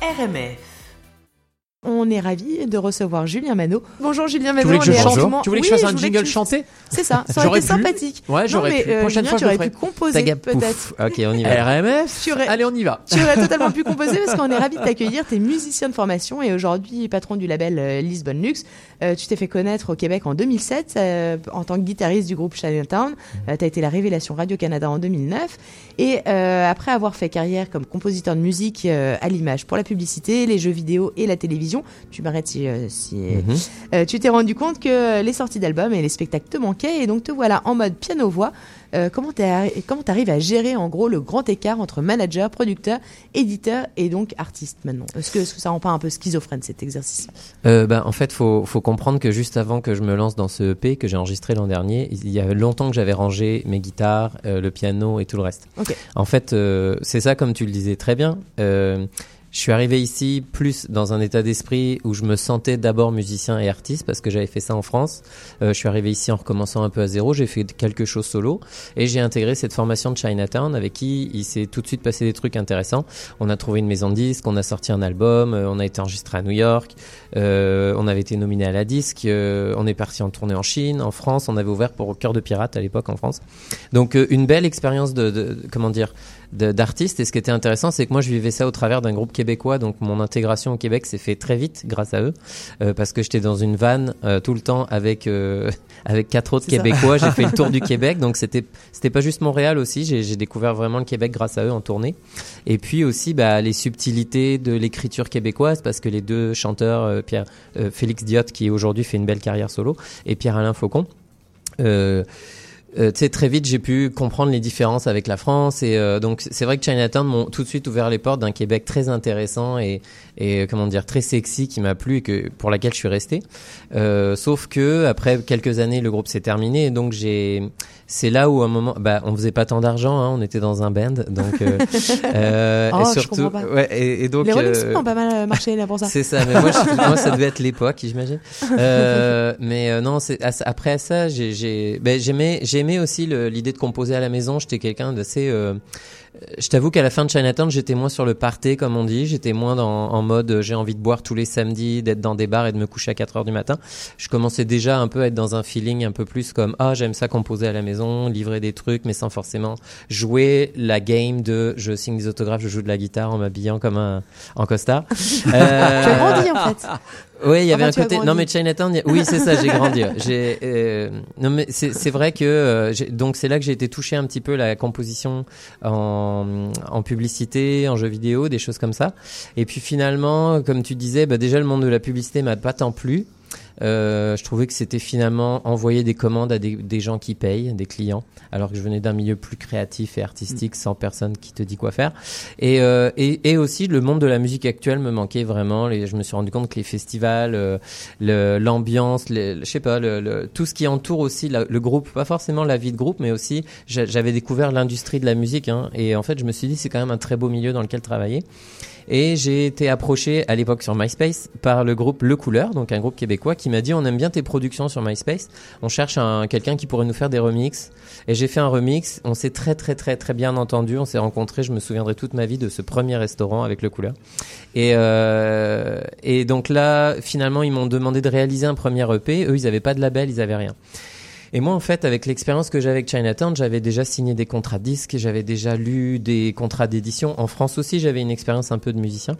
RMF. On est ravi de recevoir Julien Manot. Bonjour Julien Tu Manot. voulais que on je est chante absolument- Tu voulais que je fasse un jingle tu- chanté C'est ça, ça aurait été pu. sympathique. Ouais, j'aurais pu. euh, Prochaine Julien, fois, tu aurais pu composer peut-être. Ok, on y va. RMF Tu aurais- Allez, on y va. Tu aurais totalement pu composer parce qu'on est ravi de t'accueillir. Tu es musicien de formation et aujourd'hui patron du label euh, Lisbonne Luxe. Euh, tu t'es fait connaître au Québec en 2007 euh, en tant que guitariste du groupe Chinatown. tu as été la révélation Radio-Canada en 2009. Et euh, après avoir fait carrière comme compositeur de musique euh, à l'image pour la publicité, les jeux vidéo et la télévision, tu m'arrêtes si, euh, si Mhm. euh, tu t'es rendu compte que les sorties d'albums et les spectacles te manquaient et donc te voilà en mode piano-voix. Euh, comment t'arrives à gérer en gros le grand écart entre manager, producteur, éditeur et donc artiste maintenant? Est-ce que, ça rend pas un peu schizophrène cet exercice? Euh, ben, en fait, faut, faut comprendre que juste avant que je me lance dans ce EP que j'ai enregistré l'an dernier, il y a longtemps que j'avais rangé mes guitares, euh, le piano et tout le reste. En fait, euh, c'est ça comme tu le disais très bien. Je suis arrivé ici plus dans un état d'esprit où je me sentais d'abord musicien et artiste parce que j'avais fait ça en France. Euh, je suis arrivé ici en recommençant un peu à zéro. J'ai fait quelque chose solo et j'ai intégré cette formation de Chinatown avec qui il s'est tout de suite passé des trucs intéressants. On a trouvé une maison de disques, on a sorti un album, euh, on a été enregistré à New York, euh, on avait été nominé à la disque, euh, on est parti en tournée en Chine, en France, on avait ouvert pour Cœur de Pirate à l'époque en France. Donc euh, une belle expérience de, de- comment dire d'artiste et ce qui était intéressant c'est que moi je vivais ça au travers d'un groupe québécois donc mon intégration au Québec s'est fait très vite grâce à eux euh, parce que j'étais dans une vanne euh, tout le temps avec euh, avec quatre autres québécois. J'ai fait le tour du Québec donc c'était c'était pas juste Montréal aussi. J'ai découvert vraiment le Québec grâce à eux en tournée. Et puis aussi bah, les subtilités de l'écriture québécoise parce que les deux chanteurs Pierre Félix Diot qui aujourd'hui fait une belle carrière solo et Pierre Alain Faucon euh, euh, tu sais, très vite, j'ai pu comprendre les différences avec la France et euh, donc c'est vrai que Chinatown m'ont tout de suite ouvert les portes d'un Québec très intéressant et, et euh, comment dire très sexy qui m'a plu et que pour laquelle je suis resté. Euh, sauf que après quelques années, le groupe s'est terminé et donc j'ai c'est là où à un moment, bah, on faisait pas tant d'argent, hein, on était dans un band, donc euh, euh, Oh, et je surtout, comprends pas. ouais, et, et donc Les Rolling Stones ont pas mal marché là pour ça. c'est ça, mais moi, je- moi, ça devait être l'époque, j'imagine. Euh, mais non, c'est après ça, j'ai, j'ai, ben, j'aimais, j'aimais aussi le- l'idée de composer à la maison. J'étais quelqu'un d'assez. Euh, je t'avoue qu'à la fin de Chinatown, j'étais moins sur le party, comme on dit. J'étais moins dans, en mode euh, j'ai envie de boire tous les samedis, d'être dans des bars et de me coucher à 4 heures du matin. Je commençais déjà un peu à être dans un feeling un peu plus comme ah j'aime ça composer à la maison, livrer des trucs, mais sans forcément jouer la game de je signe des autographes, je joue de la guitare en m'habillant comme un en costard. Tu as grandi en fait. Oui, il y avait Enfin, un côté. Non, mais Chinatown. y a- Oui, c'est ça. J'ai grandi. J'ai. euh, Non, mais c'est vrai que euh, donc c'est là que j'ai été touché un petit peu la composition en, en publicité, en jeux vidéo, des choses comme ça. Et puis finalement, comme tu disais, bah, déjà le monde de la publicité m'a pas tant plu. Euh, je trouvais que c'était finalement envoyer des commandes à des, des gens qui payent, des clients, alors que je venais d'un milieu plus créatif et artistique, sans personne qui te dit quoi faire. Et, euh, et, et aussi le monde de la musique actuelle me manquait vraiment. Les, je me suis rendu compte que les festivals, euh, l'ambiance, je sais pas, le, le- tout ce qui entoure aussi la- le groupe, pas forcément la vie de groupe, mais aussi j'a- j'avais découvert l'industrie de la musique. Hein, et en fait, je me suis dit c'est quand même un très beau milieu dans lequel travailler. Et j'ai été approché à l'époque sur MySpace par le groupe Le Couleur, donc un groupe québécois, qui m'a dit on aime bien tes productions sur MySpace, on cherche un, quelqu'un qui pourrait nous faire des remixes. Et j'ai fait un remix, on s'est très très très très bien entendu, on s'est rencontrés, je me souviendrai toute ma vie de ce premier restaurant avec Le Couleur. Et, euh, et donc là, finalement, ils m'ont demandé de réaliser un premier EP, eux ils avaient pas de label, ils avaient rien. Et moi, en fait, avec l'expérience que j'avais avec Chinatown, j'avais déjà signé des contrats disques, j'avais déjà lu des contrats d'édition. En France aussi, j'avais une expérience un peu de musicien.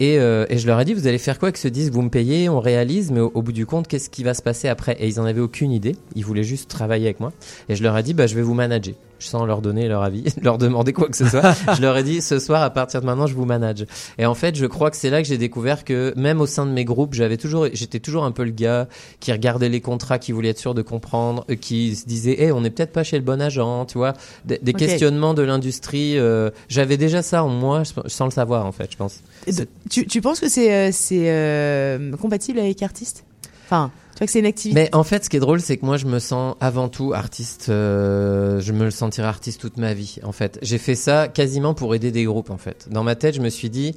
Et, euh, et je leur ai dit, vous allez faire quoi avec ce disque? Vous me payez, on réalise, mais au, au bout du compte, qu'est-ce qui va se passer après? Et ils en avaient aucune idée. Ils voulaient juste travailler avec moi. Et je leur ai dit, bah, je vais vous manager. Sans leur donner leur avis, leur demander quoi que ce soit. je leur ai dit, ce soir, à partir de maintenant, je vous manage. Et en fait, je crois que c'est là que j'ai découvert que même au sein de mes groupes, j'avais toujours, j'étais toujours un peu le gars qui regardait les contrats, qui voulait être sûr de comprendre, euh, qui se disait, eh, on n'est peut-être pas chez le bon agent, tu vois, des, questionnements de l'industrie. euh, j'avais déjà ça en moi, sans le savoir en fait, je pense. Tu, tu penses que c'est euh, c'est euh, compatible avec artiste? Enfin, Tu vois que c'est une activité. Mais en fait, ce qui est drôle, c'est que moi, je me sens avant tout artiste. euh, je me le sentirai artiste toute ma vie. En fait, j'ai fait ça quasiment pour aider des groupes. En fait, dans ma tête, je me suis dit.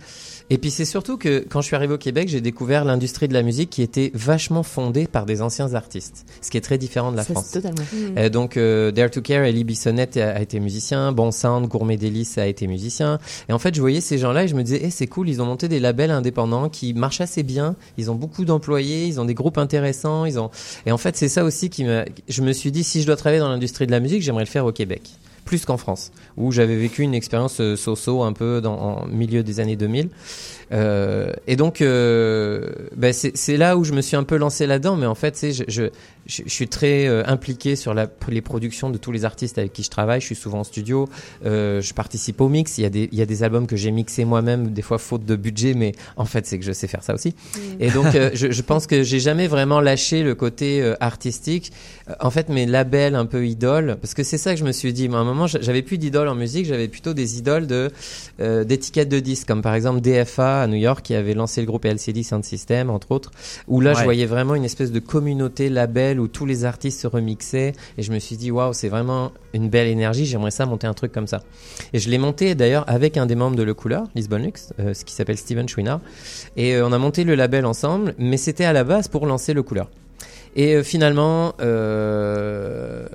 Et puis c'est surtout que quand je suis arrivé au Québec, j'ai découvert l'industrie de la musique qui était vachement fondée par des anciens artistes, ce qui est très différent de la Ça, France. totalement. Euh, donc euh, Dare to Care, Ellie Bissonnette a, a été musicien, Bon Sound, Gourmet Délice a été musicien. Et en fait, je voyais ces gens-là et je me disais, eh, c'est cool, ils ont monté des labels indépendants qui marchent assez bien. Ils ont beaucoup d'employés, ils ont des groupes intéressants, Et en fait, c'est ça aussi qui me. Je me suis dit, si je dois travailler dans l'industrie de la musique, j'aimerais le faire au Québec. Plus qu'en France, où j'avais vécu une expérience euh, so-so un peu dans en milieu des années 2000. Euh, et donc, euh, ben, c'est là où je me suis un peu lancé là-dedans. Mais en fait, je, je, je, je suis très euh, impliqué sur la, les productions de tous les artistes avec qui je travaille. Je suis souvent en studio. Euh, je participe au mix. Il y a des, il y a des albums que j'ai mixés moi-même, des fois faute de budget, mais en fait, c'est que je sais faire ça aussi. Et donc, euh, je, je pense que j'ai jamais vraiment lâché le côté euh, artistique. En fait, mes labels un peu idoles, parce que c'est ça que je me suis dit. Moi, à un moment, j'avais plus d'idoles en musique, j'avais plutôt des idoles de euh, d'étiquettes de disques, comme par exemple DFA à New York, qui avait lancé le groupe LCD Sound System, entre autres, où là, je voyais vraiment une espèce de communauté label où tous les artistes se remixaient, et je me suis dit, waouh, c'est vraiment une belle énergie, j'aimerais ça monter un truc comme ça. Et je l'ai monté d'ailleurs avec un des membres de Le Couleur, Lisbon Lux, euh, ce qui s'appelle Steven Chouinard, et euh, on a monté le label ensemble, mais c'était à la base pour lancer Le Couleur. Et euh, finalement, euh,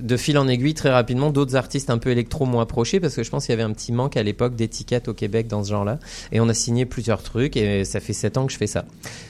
de fil en aiguille, très rapidement, d'autres artistes un peu électro m'ont approché parce que je pense qu'il y avait un petit manque à l'époque d'étiquettes au Québec dans ce genre-là. Et on a signé plusieurs trucs et ça fait sept ans que je fais ça.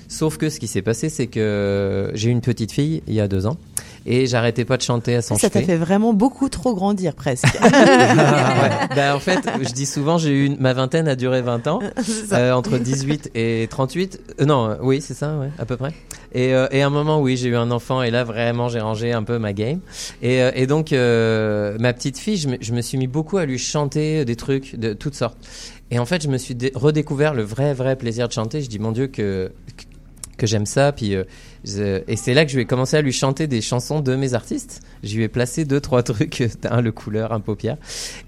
Sauf que ce qui s'est passé, c'est que j'ai eu une petite fille il y a deux ans et j'arrêtais pas de chanter à son Ça t'a fait vraiment beaucoup trop grandir presque. Ouais. Bah, en fait, je dis souvent, j'ai eu une- ma vingtaine a duré 20 ans, euh, entre 18 et 38. Euh, non, oui, c'est ça, ouais, à peu près. Et, euh, et à un moment, oui, j'ai eu un enfant et là, vraiment, j'ai rangé un peu ma game. Et, euh, donc, euh, ma petite fille, je me, suis mis beaucoup à lui chanter des trucs de toutes sortes. Et en fait, je me suis dé- redécouvert le vrai, vrai plaisir de chanter. Je dis, mon Dieu, que j'aime ça. Puis, euh, et c'est là que je vais commencer à lui chanter des chansons de mes artistes. Je lui ai placé deux, trois trucs, un le couleur, un paupière.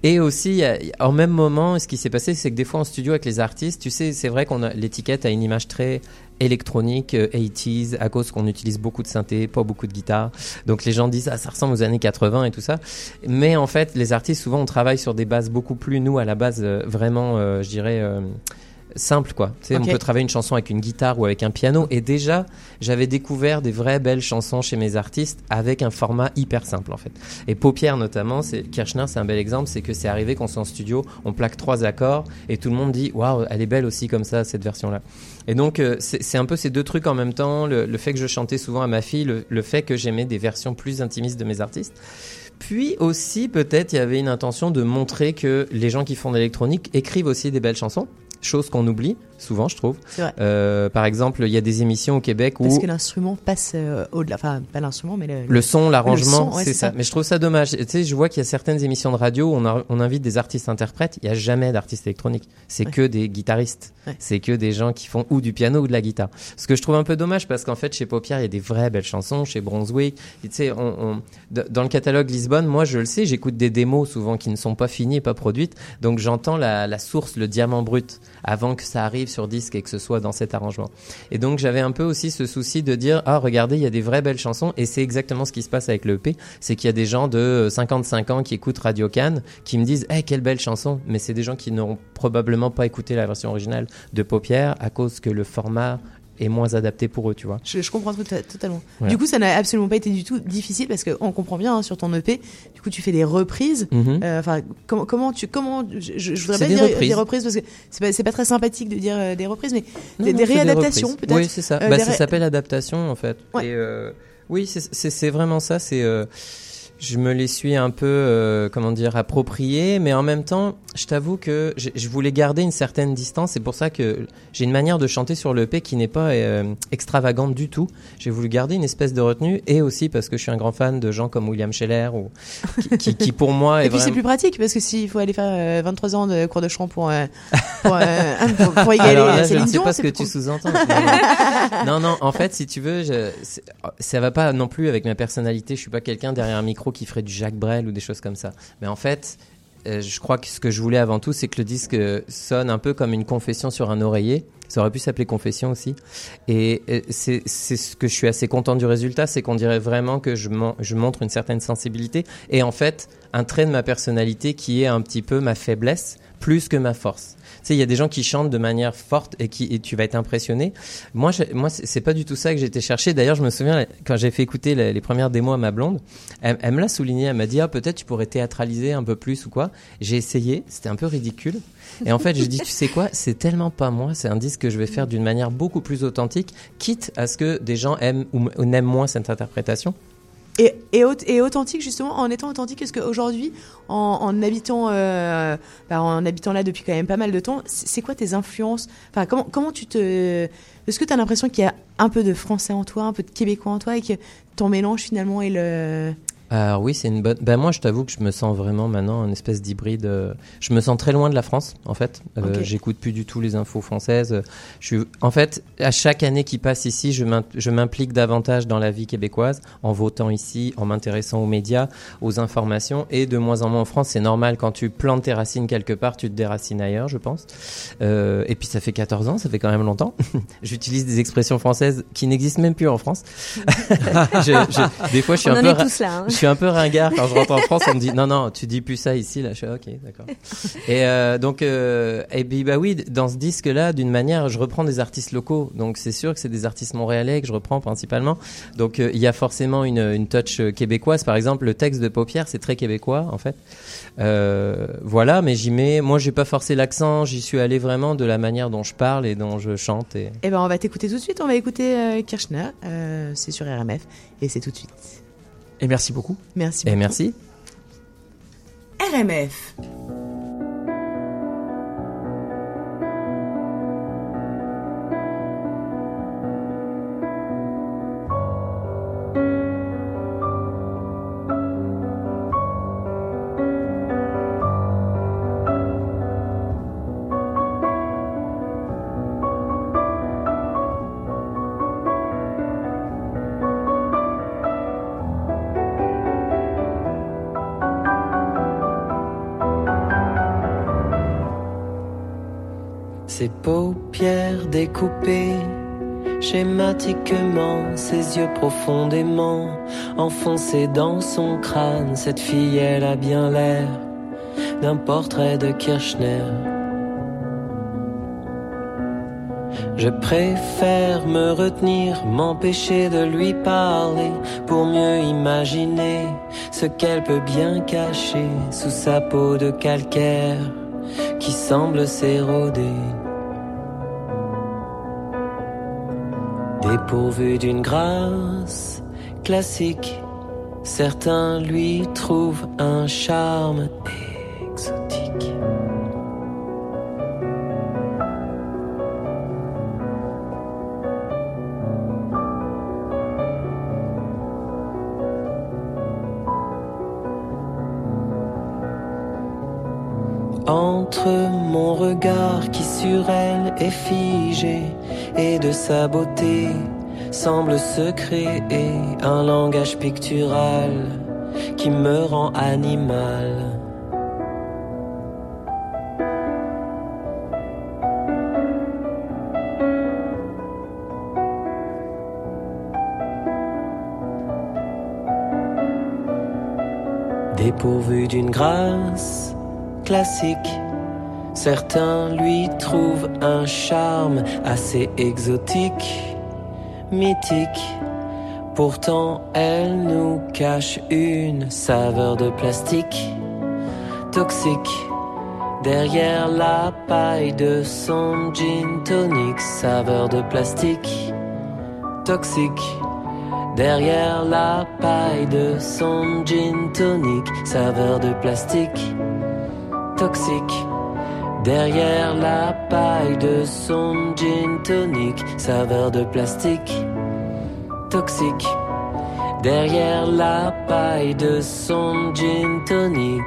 Et aussi, en même moment, ce qui s'est passé, c'est que des fois en studio avec les artistes, tu sais, c'est vrai qu'on a l'étiquette a une image très électronique, euh, 80s, à cause qu'on utilise beaucoup de synthé, pas beaucoup de guitare. Donc les gens disent ah ça ressemble aux années 80 et tout ça. Mais en fait, les artistes souvent on travaille sur des bases beaucoup plus nous à la base euh, vraiment, euh, je dirais. euh, simple quoi. Tu sais, on peut travailler une chanson avec une guitare ou avec un piano et déjà j'avais découvert des vraies belles chansons chez mes artistes avec un format hyper simple en fait. Et Paupière notamment, c'est Kirchner, c'est un bel exemple, c'est que c'est arrivé qu'on soit en studio, on plaque trois accords et tout le monde dit waouh, elle est belle aussi comme ça cette version là. Et donc euh, c'est c'est un peu ces deux trucs en même temps, le, le fait que je chantais souvent à ma fille, le, le fait que j'aimais des versions plus intimistes de mes artistes. Puis aussi, peut-être, il y avait une intention de montrer que les gens qui font de l'électronique écrivent aussi des belles chansons, chose qu'on oublie souvent, je trouve. Vrai. Euh, par exemple, il y a des émissions au Québec où Parce que l'instrument passe euh, au-delà. Enfin, pas l'instrument, mais le. le son, l'arrangement, ouais, c'est ça. ça. Mais je trouve ça dommage. Tu sais, je vois qu'il y a certaines émissions de radio où on, a- on invite des artistes interprètes. Il y a jamais d'artistes électroniques. C'est Ouais. que des guitaristes. Ouais. C'est que des gens qui font ou du piano ou de la guitare. Ce que je trouve un peu dommage parce qu'en fait, chez Paupière, il y a des vraies belles chansons. Chez Brunswick, tu sais, on, on- d- dans le catalogue Lisbonne, moi, je le sais, j'écoute des démos souvent qui ne sont pas finies et pas produites. Donc, j'entends la, la source, le diamant brut, avant que ça arrive sur disque et que ce soit dans cet arrangement. Et donc, j'avais un peu aussi ce souci de dire, ah, regardez, il y a des vraies belles chansons. Et c'est exactement ce qui se passe avec le EP. C'est qu'il y a des gens de 55 ans qui écoutent Radio Cannes, qui me disent, eh, quelle belle chanson. Mais c'est des gens qui n'auront probablement pas écouté la version originale de Paupière à cause que le format est moins adapté pour eux, tu vois. Je, je comprends tout- totalement. Ouais. Du coup, ça n'a absolument pas été du tout difficile parce qu'on comprend bien hein, sur ton EP. Du coup, tu fais des reprises. Mhm. Euh, Enfin, comment, comment tu, comment, je, je, voudrais pas des dire reprises. des reprises parce que c'est pas, pas très sympathique de dire euh, des reprises, mais Non, des, non, réadaptations peut-être. Oui, c'est ça. Euh, bah, ça s'appelle adaptation en fait. Ouais. Et oui, c'est- vraiment ça. C'est je me les suis un peu euh, comment dire approprié, mais en même temps, je t'avoue que je, je voulais garder une certaine distance. C'est pour ça que j'ai une manière de chanter sur le EP qui n'est pas euh, extravagante du tout. J'ai voulu garder une espèce de retenue et aussi parce que je suis un grand fan de gens comme William Scheller ou qui, qui, qui pour moi est Et puis c'est plus pratique parce que s'il faut aller faire euh, 23 ans de cours de chant pour euh, pour, euh, pour, pour égaler euh, là, je ne sais pas ce que tu sous-entends. non, non, en fait, si tu veux, je, ça va pas non plus avec ma personnalité. Je suis pas quelqu'un derrière un micro qui ferait du Jacques Brel ou des choses comme ça. Mais en fait, euh, je crois que ce que je voulais avant tout, c'est que le disque sonne un peu comme une confession sur un oreiller. Ça aurait pu s'appeler confession aussi. Et euh, c'est ce que je suis assez content du résultat, c'est qu'on dirait vraiment que je montre une certaine sensibilité et en fait un trait de ma personnalité qui est un petit peu ma faiblesse plus que ma force. Sais, il y a des gens qui chantent de manière forte et qui et tu vas être impressionné. Moi, je- moi, c'est pas du tout ça que j'étais cherché. D'ailleurs, je me souviens quand j'ai fait écouter les, premières démos à ma blonde, elle, elle me l'a souligné. Elle m'a dit ah peut-être tu pourrais théâtraliser un peu plus ou quoi. J'ai essayé, c'était un peu ridicule. Et en fait, je dis tu sais quoi, c'est tellement pas moi. C'est un disque que je vais faire d'une manière beaucoup plus authentique, quitte à ce que des gens aiment ou n'aiment moins cette interprétation. Et, et, et authentique justement, en étant authentique, est-ce qu'aujourd'hui, en, en habitant, euh, bah, en habitant là depuis quand même pas mal de temps, c'est c'est quoi tes influences? Enfin, comment comment tu te Est-ce que tu as l'impression qu'il y a un peu de français en toi, un peu de québécois en toi, et que ton mélange finalement est le Alors oui, c'est une bonne. Ben moi, je t'avoue que je me sens vraiment maintenant une espèce d'hybride. euh, Je me sens très loin de la France, en fait. Euh. J'écoute plus du tout les infos françaises. Euh, Je suis, en fait, à chaque année qui passe ici, je m'im- je m'implique davantage dans la vie québécoise, en votant ici, en m'intéressant aux médias, aux informations, et de moins en moins en France. C'est normal quand tu plantes tes racines quelque part, tu te déracines ailleurs, je pense. Euh, et puis ça fait 14 ans, ça fait quand même longtemps. J'utilise des expressions françaises qui n'existent même plus en France. Je- je- des fois, je suis On un en peu est tous là. hein. Je suis un peu ringard quand je rentre en France. On me dit non, non, tu dis plus ça ici. Là, je suis ok, d'accord. Et euh, donc, euh, et bah oui, dans ce disque-là, d'une manière, je reprends des artistes locaux. Donc c'est sûr que c'est des artistes montréalais que je reprends principalement. Donc euh, il y a forcément une, une touch euh, québécoise. Par exemple, le texte de Paupière, c'est très québécois en fait. Voilà, mais j'y mets. Moi, j'ai pas forcé l'accent. J'y suis allé vraiment de la manière dont je parle et dont je chante. Et... Eh ben, on va t'écouter tout de suite. On va écouter Kirchner. C'est sur RMF et c'est tout de suite. Et merci beaucoup. Merci. Et beaucoup. merci. RMF. Ses paupières découpées, schématiquement, ses yeux profondément enfoncés dans son crâne. Cette fille, elle a bien l'air d'un portrait de Kirchner. Je préfère me retenir, m'empêcher de lui parler pour mieux imaginer ce qu'elle peut bien cacher sous sa peau de calcaire qui semble s'éroder. Dépourvu d'une grâce classique, certains lui trouvent un charme. Sa beauté semble se créer un langage pictural qui me rend animal. Dépourvu d'une grâce classique, certains lui trouvent un charme assez exotique, mythique. Pourtant, elle nous cache une saveur de plastique toxique. Derrière la paille de son gin tonic, saveur de plastique toxique. Derrière la paille de son gin tonic, saveur de plastique toxique. Derrière la paille de son gin tonic, saveur de plastique toxique. Derrière la paille de son gin tonic.